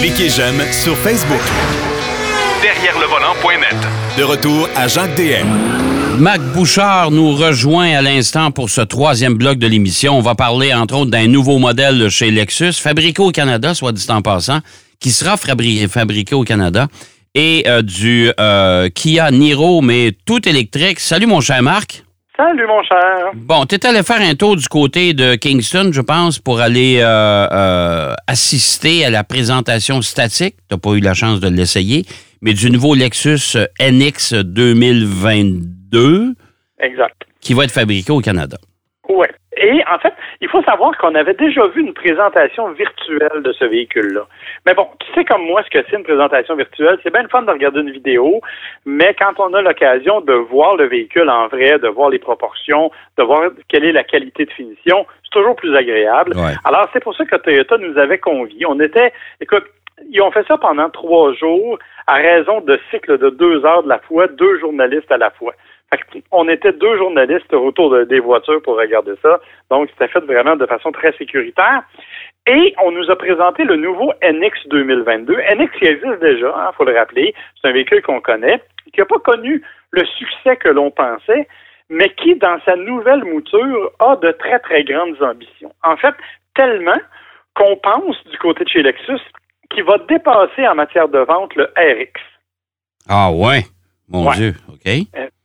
Cliquez j'aime sur Facebook. Derrière le volant.net. De retour à Jacques DM. Mac Bouchard nous rejoint à l'instant pour ce troisième bloc de l'émission. On va parler entre autres d'un nouveau modèle chez Lexus, fabriqué au Canada, soit dit en passant, qui sera fabri- fabriqué au Canada, et euh, du euh, Kia Niro, mais tout électrique. Salut mon cher Marc. Salut, mon cher. Bon, tu allé faire un tour du côté de Kingston, je pense, pour aller euh, euh, assister à la présentation statique. Tu pas eu la chance de l'essayer, mais du nouveau Lexus NX 2022 Exact. qui va être fabriqué au Canada. Ouais. Et en fait, il faut savoir qu'on avait déjà vu une présentation virtuelle de ce véhicule-là. Mais bon, tu sais comme moi ce que c'est une présentation virtuelle, c'est bien le fun de regarder une vidéo, mais quand on a l'occasion de voir le véhicule en vrai, de voir les proportions, de voir quelle est la qualité de finition, c'est toujours plus agréable. Ouais. Alors, c'est pour ça que Toyota nous avait conviés. On était, écoute, ils ont fait ça pendant trois jours à raison de cycles de deux heures de la fois, deux journalistes à la fois. On était deux journalistes autour de- des voitures pour regarder ça. Donc, c'était fait vraiment de façon très sécuritaire. Et on nous a présenté le nouveau NX 2022. NX qui existe déjà, il faut le rappeler. C'est un véhicule qu'on connaît, qui n'a pas connu le succès que l'on pensait, mais qui, dans sa nouvelle mouture, a de très, très grandes ambitions. En fait, tellement qu'on pense du côté de chez Lexus qu'il va dépasser en matière de vente le RX. Ah ouais? Mon Ouais. Dieu, OK.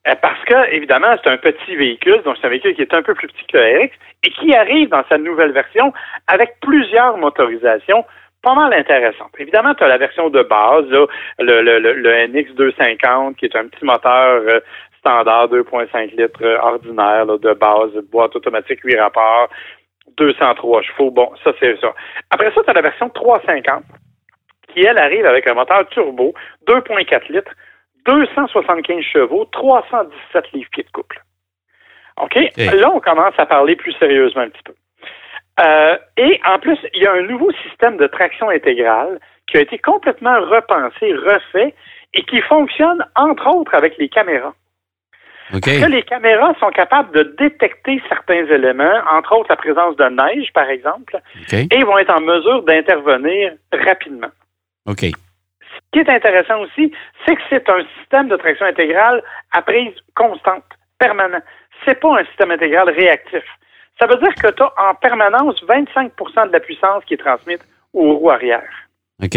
Euh, Parce que, évidemment, c'est un petit véhicule, donc c'est un véhicule qui est un peu plus petit que le RX et qui arrive dans sa nouvelle version avec plusieurs motorisations pas mal intéressantes. Évidemment, tu as la version de base, le, le, le, le NX 250, qui est un petit moteur euh, standard 2.5 litres euh, ordinaire de base, boîte automatique 8 rapports, 203 chevaux. Bon, ça, c'est ça. Après ça, tu as la version 350, qui, elle, arrive avec un moteur turbo, 2.4 litres, 275 chevaux, 317 livres-pieds de couple. OK? Là, on commence à parler plus sérieusement un petit peu. Euh, et en plus, il y a un nouveau système de traction intégrale qui a été complètement repensé, refait et qui fonctionne entre autres avec les caméras. OK. Parce que les caméras sont capables de détecter certains éléments, entre autres la présence de neige, par exemple, et vont être en mesure d'intervenir rapidement. OK. Ce qui est intéressant aussi, c'est que c'est un système de traction intégrale à prise constante, permanent. C'est pas un système intégral réactif. Ça veut dire que tu as en permanence 25% de la puissance qui est transmise aux roues arrière. OK.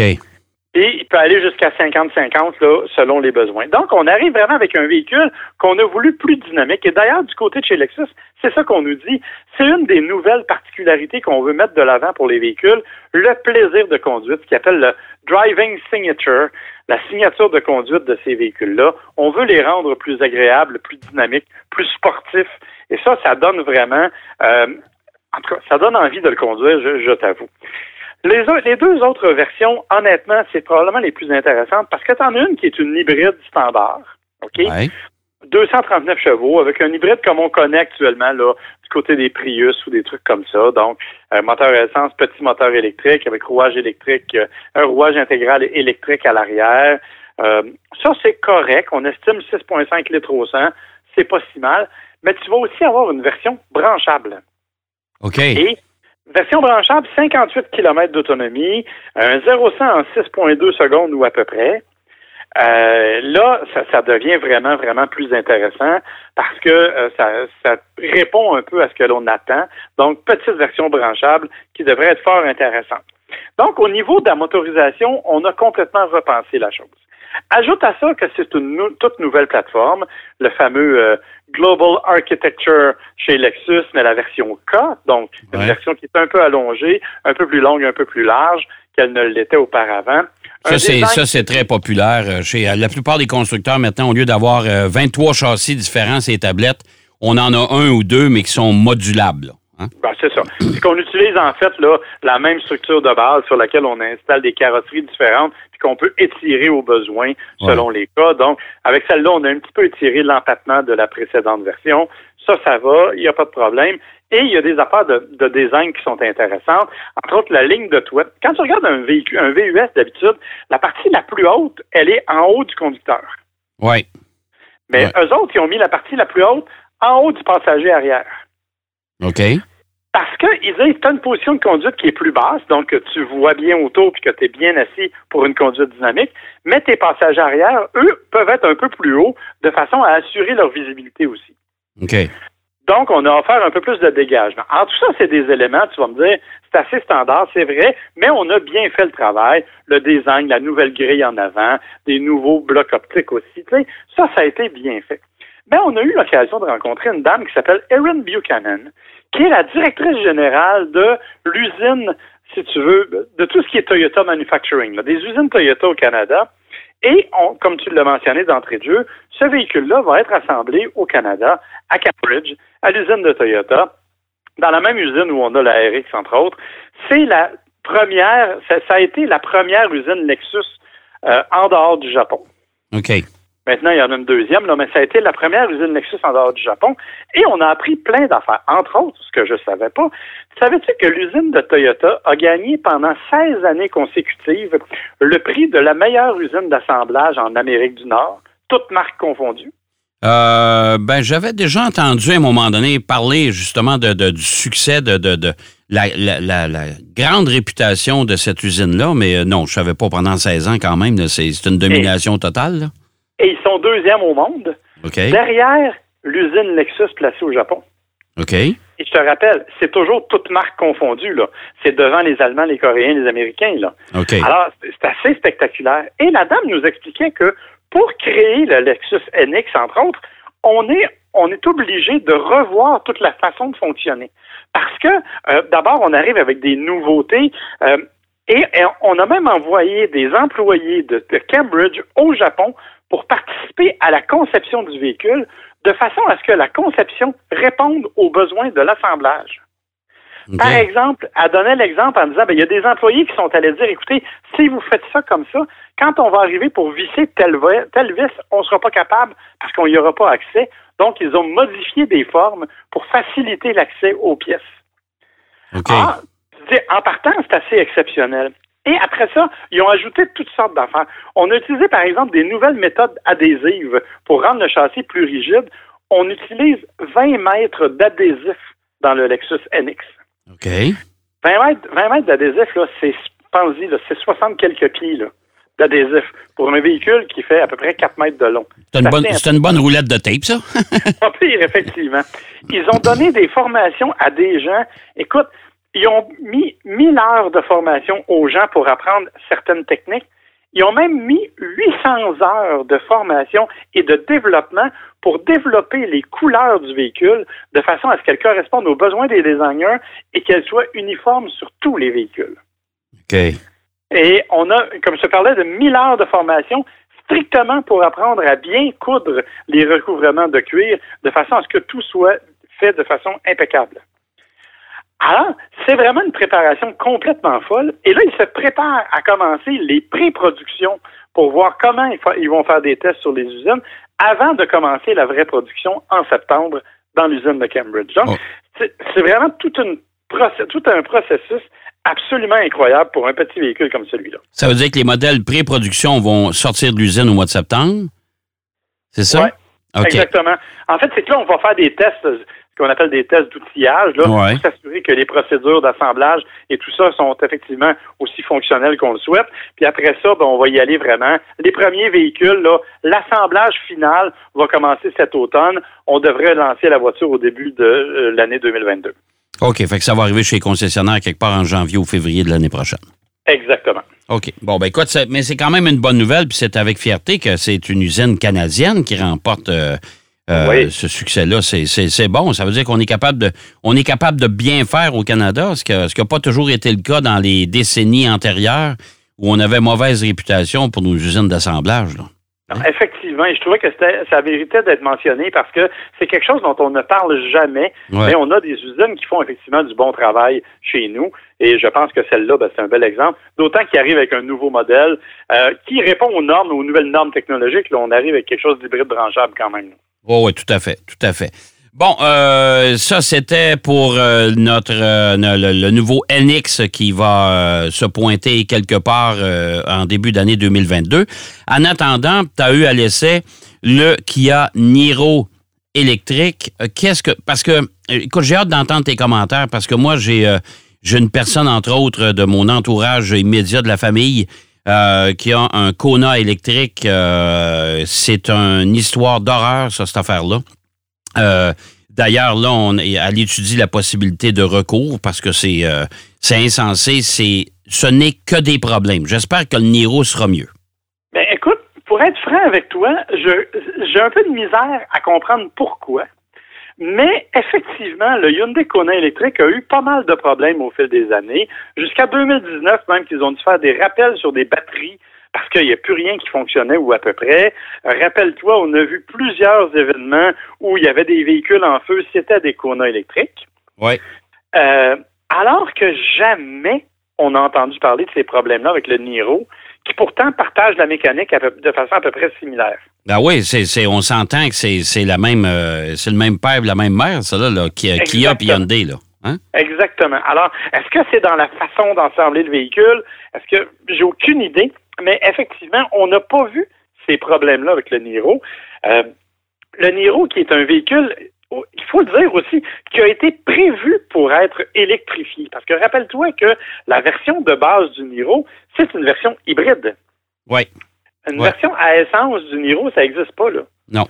Et il peut aller jusqu'à 50-50 là, selon les besoins. Donc, on arrive vraiment avec un véhicule qu'on a voulu plus dynamique. Et d'ailleurs, du côté de chez Lexus, c'est ça qu'on nous dit. C'est une des nouvelles particularités qu'on veut mettre de l'avant pour les véhicules, le plaisir de conduite, ce qu'on appelle le driving signature, la signature de conduite de ces véhicules-là. On veut les rendre plus agréables, plus dynamiques, plus sportifs. Et ça, ça donne vraiment, euh, en tout cas, ça donne envie de le conduire, je, t'avoue. Les, deux autres versions, honnêtement, c'est probablement les plus intéressantes parce que tu en as une qui est une hybride standard, OK? 239 chevaux avec un hybride comme on connaît actuellement là du côté des Prius ou des trucs comme ça. Donc, un moteur à essence, petit moteur électrique avec rouage électrique, euh, un rouage intégral électrique à l'arrière. Euh, ça, c'est correct. On estime 6,5 litres au 100. C'est pas si mal. Mais tu vas aussi avoir une version branchable. OK. Et version branchable, 58 km d'autonomie, un 0-100 en 6,2 secondes ou à peu près. Euh, là, ça, ça devient vraiment, vraiment plus intéressant parce que euh, ça, ça répond un peu à ce que l'on attend. Donc, petite version branchable qui devrait être fort intéressante. Donc, au niveau de la motorisation, on a complètement repensé la chose. Ajoute à ça que c'est une nou- toute nouvelle plateforme, le fameux euh, Global Architecture chez Lexus, mais la version K, donc une Ouais. version qui est un peu allongée, un peu plus longue, un peu plus large qu'elle ne l'était auparavant. Ça, c'est, design- ça, c'est très populaire euh, chez euh, la plupart des constructeurs maintenant. Au lieu d'avoir euh, 23 châssis différents ces tablettes, on en a un ou deux, mais qui sont modulables. hein? Ben, c'est ça. C'est qu'on utilise en fait là, la même structure de base sur laquelle on installe des carrosseries différentes puis qu'on peut étirer aux besoins selon les cas. Donc, avec celle-là, on a un petit peu étiré l'empattement de la précédente version. Ça, ça va, il n'y a pas de problème. Et il y a des affaires de, de design qui sont intéressantes. Entre autres, la ligne de toit. Quand tu regardes un véhicule, un VUS d'habitude, la partie la plus haute, elle est en haut du conducteur. Oui. Mais Ouais. eux autres, ils ont mis la partie la plus haute en haut du passager arrière. OK. Parce qu'ils disent tu as une position de conduite qui est plus basse, donc tu vois bien autour puis que tu es bien assis pour une conduite dynamique, mais tes passagers arrière, eux, peuvent être un peu plus hauts de façon à assurer leur visibilité aussi. OK. Donc, on a offert un peu plus de dégagement. Alors, tout ça, c'est des éléments, tu vas me dire, c'est assez standard, c'est vrai, mais on a bien fait le travail, le design, la nouvelle grille en avant, des nouveaux blocs optiques aussi. Ça, ça a été bien fait. Mais on a eu l'occasion de rencontrer une dame qui s'appelle Erin Buchanan, qui est la directrice générale de l'usine, si tu veux, de tout ce qui est Toyota Manufacturing, des usines Toyota au Canada. Et, on, comme tu l'as mentionné d'entrée de jeu, ce véhicule-là va être assemblé au Canada, à Cambridge, à l'usine de Toyota, dans la même usine où on a la RX, entre autres. C'est la première, ça, a été la première usine Lexus euh, en dehors du Japon. OK. Maintenant, il y en a une deuxième, là, mais ça a été la première usine Lexus en dehors du Japon. Et on a appris plein d'affaires. Entre autres, ce que je ne savais pas, savais-tu que l'usine de Toyota a gagné pendant 16 années consécutives le prix de la meilleure usine d'assemblage en Amérique du Nord, toutes marques confondues? Euh, ben, j'avais déjà entendu à un moment donné parler justement du succès de, la, grande réputation de cette usine-là, mais euh, non, je savais pas pendant 16 ans quand même. C'est une domination totale. Là. Et ils sont deuxièmes au monde. Derrière l'usine Lexus placée au Japon. OK. Et je te rappelle, c'est toujours toutes marques confondues, là. C'est devant les Allemands, les Coréens, les Américains, là. OK. Alors, c'est assez spectaculaire. Et la dame nous expliquait que pour créer le Lexus NX, entre autres, on est, on est obligé de revoir toute la façon de fonctionner. Parce que, euh, d'abord, on arrive avec des nouveautés. Euh, et, on a même envoyé des employés de, Cambridge au Japon pour participer à la conception du véhicule de façon à ce que la conception réponde aux besoins de l'assemblage. Par exemple, elle donnait l'exemple en disant, ben, il y a des employés qui sont allés dire, écoutez, si vous faites ça comme ça, quand on va arriver pour visser telle, telle vis, on ne sera pas capable parce qu'on n'y aura pas accès. Donc, ils ont modifié des formes pour faciliter l'accès aux pièces. Ah, en partant, c'est assez exceptionnel. Et après ça, ils ont ajouté toutes sortes d'affaires. On a utilisé, par exemple, des nouvelles méthodes adhésives pour rendre le châssis plus rigide. On utilise 20 mètres d'adhésif dans le Lexus NX. OK. 20 mètres, 20 mètres d'adhésif, là, c'est, pensez c'est 60 quelques pieds, là, d'adhésif pour un véhicule qui fait à peu près 4 mètres de long. C'est une, bonne, une bonne roulette de tape, ça? Pas pire, effectivement. Ils ont donné des formations à des gens. Écoute, ils ont mis 1000 heures de formation aux gens pour apprendre certaines techniques. Ils ont même mis 800 heures de formation et de développement pour développer les couleurs du véhicule de façon à ce qu'elles correspondent aux besoins des designers et qu'elles soient uniformes sur tous les véhicules. OK. Et on a, comme je parlais, de 1000 heures de formation strictement pour apprendre à bien coudre les recouvrements de cuir de façon à ce que tout soit fait de façon impeccable. Alors, c'est vraiment une préparation complètement folle. Et là, ils se préparent à commencer les pré-productions pour voir comment ils vont faire des tests sur les usines avant de commencer la vraie production en septembre dans l'usine de Cambridge. Donc, oh. c'est vraiment une, tout un processus absolument incroyable pour un petit véhicule comme celui-là. Ça veut dire que les modèles pré-production vont sortir de l'usine au mois de septembre? C'est ça? Oui, exactement. En fait, c'est que là, on va faire des tests ce qu'on appelle des tests d'outillage, là, pour s'assurer que les procédures d'assemblage et tout ça sont effectivement aussi fonctionnelles qu'on le souhaite. Puis après ça, ben, on va y aller vraiment. Les premiers véhicules, l'assemblage final va commencer cet automne. On devrait lancer la voiture au début de euh, l'année 2022. OK, fait que ça va arriver chez les concessionnaires quelque part en janvier ou février de l'année prochaine. Exactement. OK. Bon, ben écoute, mais c'est quand même une bonne nouvelle, puis c'est avec fierté que c'est une usine canadienne qui remporte euh, euh, ce succès-là, c'est bon. Ça veut dire qu'on est capable de on est capable de bien faire au Canada, ce qui n'a pas toujours été le cas dans les décennies antérieures où on avait mauvaise réputation pour nos usines d'assemblage. Effectivement, et je trouvais que ça méritait d'être mentionné parce que c'est quelque chose dont on ne parle jamais, mais on a des usines qui font effectivement du bon travail chez nous, et je pense que celle-là, ben, c'est un bel exemple, d'autant qu'il arrive avec un nouveau modèle euh, qui répond aux normes, aux nouvelles normes technologiques. Là, on arrive avec quelque chose d'hybride branchable quand même. Oui, oui, tout à fait, tout à fait. Bon, euh, ça c'était pour euh, notre euh, le, nouveau NX qui va se pointer quelque part en début d'année 2022. En attendant, tu as eu à l'essai le Kia Niro électrique, euh, qu'est-ce que. Parce que, euh, écoute, j'ai hâte d'entendre tes commentaires parce que moi, j'ai euh, j'ai une personne, entre autres, de mon entourage immédiat de la famille qui a un Kona électrique. c'est une histoire d'horreur, ça, cette affaire-là. D'ailleurs, là, on, elle étudie la possibilité de recours parce que c'est insensé. Ce n'est que des problèmes. J'espère que le Niro sera mieux. Ben, écoute, pour être franc avec toi, j'ai un peu de misère à comprendre pourquoi. Mais effectivement, le Hyundai Kona électrique a eu pas mal de problèmes au fil des années. Jusqu'à 2019, même qu'ils ont dû faire des rappels sur des batteries parce qu'il n'y a plus rien qui fonctionnait ou à peu près. Rappelle-toi, on a vu plusieurs événements où il y avait des véhicules en feu, c'était des Kona électriques. Oui. Euh, alors que jamais on a entendu parler de ces problèmes-là avec le Niro, qui pourtant partage la mécanique de façon à peu près similaire. Ben oui, c'est, on s'entend que c'est, la même, euh, c'est le même père, la même mère, ça là, là qui, qui a Hyundai là. Hein? Exactement. Alors, est-ce que c'est dans la façon d'ensembler le véhicule? Est-ce que j'ai aucune idée, mais effectivement, on n'a pas vu ces problèmes-là avec le Niro. Euh, le Niro, qui est un véhicule il faut le dire aussi, qui a été prévu pour être électrifié. Parce que rappelle-toi que la version de base du Niro, c'est une version hybride. Oui. Une version à essence du Niro, ça n'existe pas, là. Non.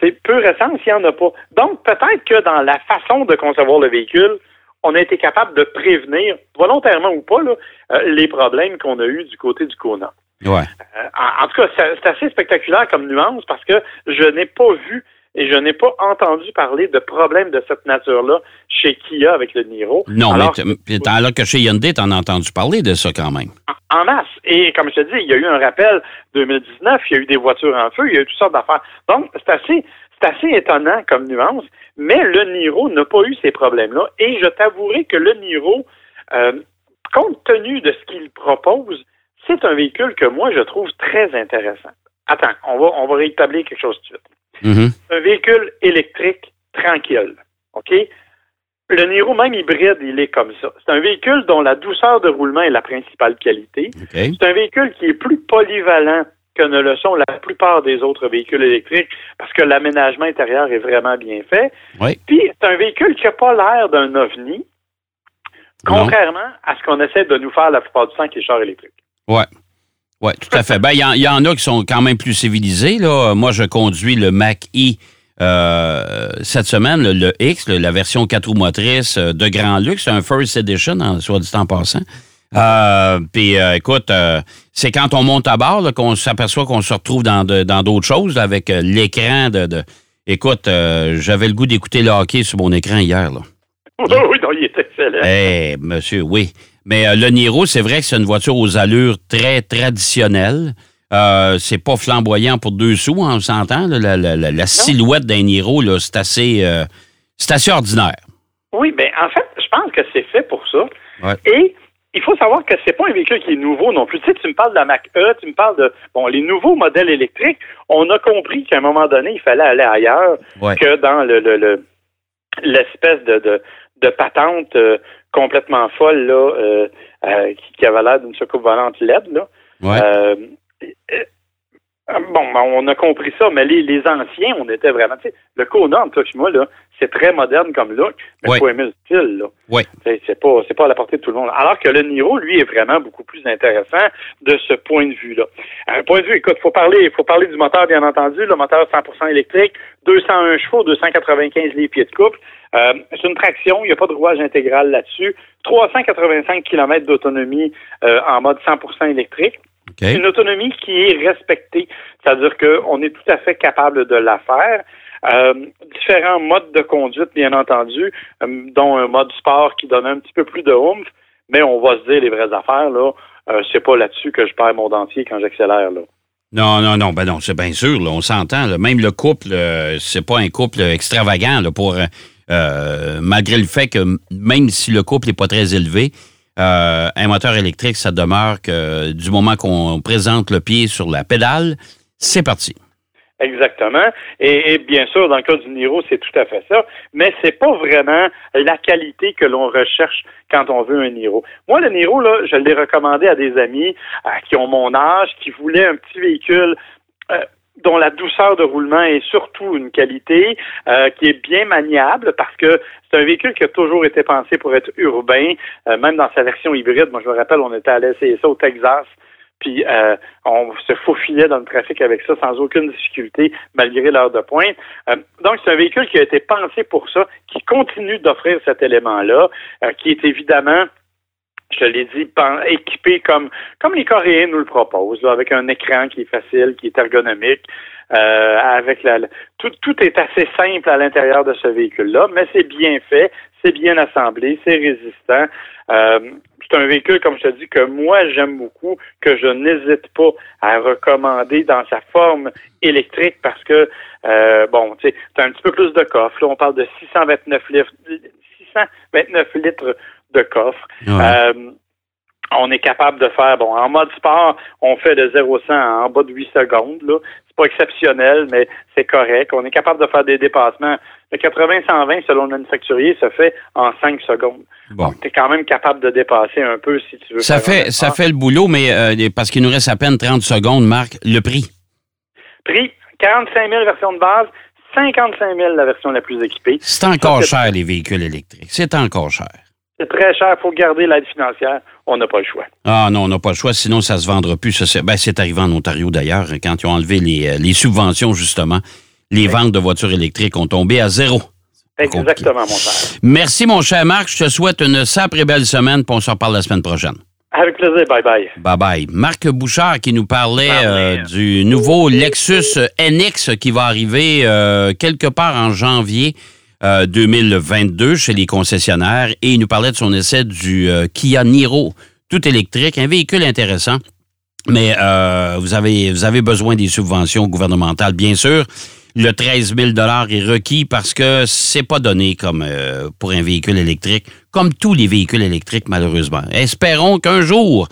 C'est pure essence, il n'y en a pas. Donc, peut-être que dans la façon de concevoir le véhicule, on a été capable de prévenir, volontairement ou pas, euh, les problèmes qu'on a eus du côté du Kona. Ouais. Euh, en, tout cas, c'est assez spectaculaire comme nuance parce que je n'ai pas vu et je n'ai pas entendu parler de problèmes de cette nature-là chez Kia avec le Niro. Non, alors, mais alors que chez Hyundai, tu en as entendu parler de ça quand même. En, masse. Et comme je te dis, il y a eu un rappel 2019, il y a eu des voitures en feu, il y a eu toutes sortes d'affaires. Donc, c'est assez, c'est assez étonnant comme nuance, mais le Niro n'a pas eu ces problèmes-là. Et je t'avouerai que le Niro, euh, compte tenu de ce qu'il propose, c'est un véhicule que moi, je trouve très intéressant. Attends, on va, on va rétablir quelque chose tout de suite. Mm-hmm. Un véhicule électrique tranquille. OK? Le Niro, même hybride, il est comme ça. C'est un véhicule dont la douceur de roulement est la principale qualité. C'est un véhicule qui est plus polyvalent que ne le sont la plupart des autres véhicules électriques parce que l'aménagement intérieur est vraiment bien fait. Puis, c'est un véhicule qui n'a pas l'air d'un ovni, contrairement à ce qu'on essaie de nous faire la plupart du temps qui est char électrique. Ouais. Oui, tout à fait. Ben, il y, en a qui sont quand même plus civilisés. Là. Moi, je conduis le Mac E euh, cette semaine, le, X, la version 4 roues motrices euh, de grand luxe, un First Edition, en, soit dit en passant. Euh, puis écoute, c'est quand on monte à bord qu'on s'aperçoit qu'on se retrouve dans d'autres choses avec l'écran de, Écoute, j'avais le goût d'écouter le hockey sur mon écran hier. Là. Oui, non, il était excellent. Eh, monsieur, oui. Mais le Niro, c'est vrai que c'est une voiture aux allures très traditionnelles. Euh, c'est pas flamboyant pour deux sous, hein, on s'entend. La, silhouette d'un Niro, c'est assez, euh, c'est assez ordinaire. Oui, bien, en fait, je pense que c'est fait pour ça. Et il faut savoir que c'est pas un véhicule qui est nouveau non plus. Tu sais, tu me parles de la Mac E, tu me parles de bon les nouveaux modèles électriques. On a compris qu'à un moment donné, il fallait aller ailleurs que dans le l'espèce de, de, patente complètement folle là, euh, euh, qui, avait l'air d'une soucoupe volante LED. Là. Euh, bon, ben, on a compris ça, mais les, les anciens, on était vraiment, le Kona, en tout moi, là, c'est très moderne comme look, mais il faut aimer le style, là. Oui. C'est pas, c'est pas à la portée de tout le monde. Alors que le Niro, lui, est vraiment beaucoup plus intéressant de ce point de vue-là. Un point de vue, écoute, faut parler, faut parler du moteur, bien entendu, le moteur 100% électrique, 201 chevaux, 295 livres pieds de couple. Euh, c'est une traction, il n'y a pas de rouage intégral là-dessus. 385 km d'autonomie euh, en mode 100% électrique. C'est une autonomie qui est respectée, c'est-à-dire qu'on est tout à fait capable de la faire. Euh, différents modes de conduite, bien entendu, dont un mode sport qui donne un petit peu plus de oomph, mais on va se dire les vraies affaires, là. c'est pas là-dessus que je perds mon dentier quand j'accélère, là. Non, non, non, ben non, c'est bien sûr, là, on s'entend. Même le couple, c'est pas un couple extravagant là, pour euh, malgré le fait que même si le couple n'est pas très élevé, euh, un moteur électrique, ça demeure que du moment qu'on présente le pied sur la pédale, c'est parti. Exactement. Et, bien sûr, dans le cas du Niro, c'est tout à fait ça. Mais c'est pas vraiment la qualité que l'on recherche quand on veut un Niro. Moi, le Niro, là, je l'ai recommandé à des amis euh, qui ont mon âge, qui voulaient un petit véhicule dont la douceur de roulement est surtout une qualité, euh, qui est bien maniable parce que c'est un véhicule qui a toujours été pensé pour être urbain, euh, même dans sa version hybride. Moi, je me rappelle, on était essayer ça au Texas, puis euh, on se faufilait dans le trafic avec ça sans aucune difficulté, malgré l'heure de pointe. donc, c'est un véhicule qui a été pensé pour ça, qui continue d'offrir cet élément-là, qui est évidemment je l'ai dit, équipé comme comme les Coréens nous le proposent, avec un écran qui est facile, qui est ergonomique, euh, avec la, tout, tout est assez simple à l'intérieur de ce véhicule-là, mais c'est bien fait, c'est bien assemblé, c'est résistant. Euh, c'est un véhicule, comme je te dis, que moi j'aime beaucoup, que je n'hésite pas à recommander dans sa forme électrique parce que euh, bon, tu as un petit peu plus de coffre. Là, on parle de 629 litres, 629 litres de coffre. Euh, on est capable de faire, bon, en mode sport, on fait de 0 100 en bas de 8 secondes. Là. C'est pas exceptionnel, mais c'est correct. On est capable de faire des dépassements. Le 80-120, selon le manufacturier, se fait en 5 secondes. Bon. Tu es quand même capable de dépasser un peu si tu veux. Ça, fait, ça fait le boulot, mais euh, parce qu'il nous reste à peine 30 secondes, Marc, le prix? Prix, 45 000 version de base, 55 000 la version la plus équipée. C'est encore cher, les véhicules électriques. C'est encore cher. C'est très cher, il faut garder l'aide financière. On n'a pas le choix. Ah non, on n'a pas le choix, sinon ça ne se vendra plus. Ben, c'est arrivé en Ontario d'ailleurs, quand ils ont enlevé les, euh, subventions, justement. Les ventes de voitures électriques ont tombé à zéro. Exactement, mon cher. Merci, mon cher Marc. Je te souhaite une sacrée belle semaine, puis on se reparle la semaine prochaine. Avec plaisir. Bye bye. Bye bye. Marc Bouchard qui nous parlait euh, du nouveau Lexus NX qui va arriver euh, quelque part en janvier. 2022 euh, chez les concessionnaires et il nous parlait de son essai du euh, Kia Niro tout électrique, un véhicule intéressant. Mais euh, vous, avez, vous avez besoin des subventions gouvernementales, bien sûr. Le 13 000 est requis parce que c'est pas donné comme pour un véhicule électrique, comme tous les véhicules électriques, malheureusement. Espérons qu'un jour,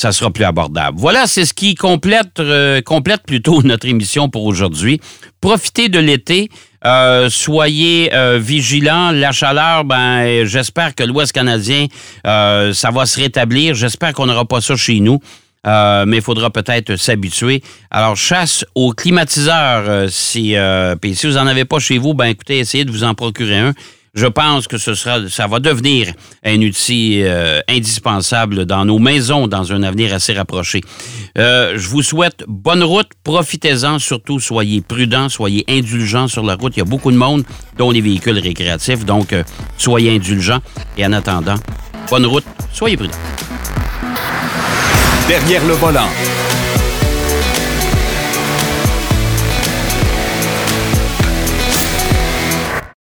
ça sera plus abordable. Voilà, c'est ce qui complète, complète plutôt notre émission pour aujourd'hui. Profitez de l'été. Euh, soyez euh, vigilants. La chaleur, ben, j'espère que l'Ouest canadien, euh, ça va se rétablir. J'espère qu'on n'aura pas ça chez nous. mais il faudra peut-être s'habituer. Alors, chasse aux climatiseurs. si, si vous n'en avez pas chez vous, ben écoutez, essayez de vous en procurer un je pense que ce sera, ça va devenir un outil euh, indispensable dans nos maisons dans un avenir assez rapproché. Euh, je vous souhaite bonne route, profitez-en, surtout soyez prudents, soyez indulgents sur la route. Il y a beaucoup de monde, dont les véhicules récréatifs, donc euh, soyez indulgents. Et en attendant, bonne route, soyez prudents. Derrière le volant.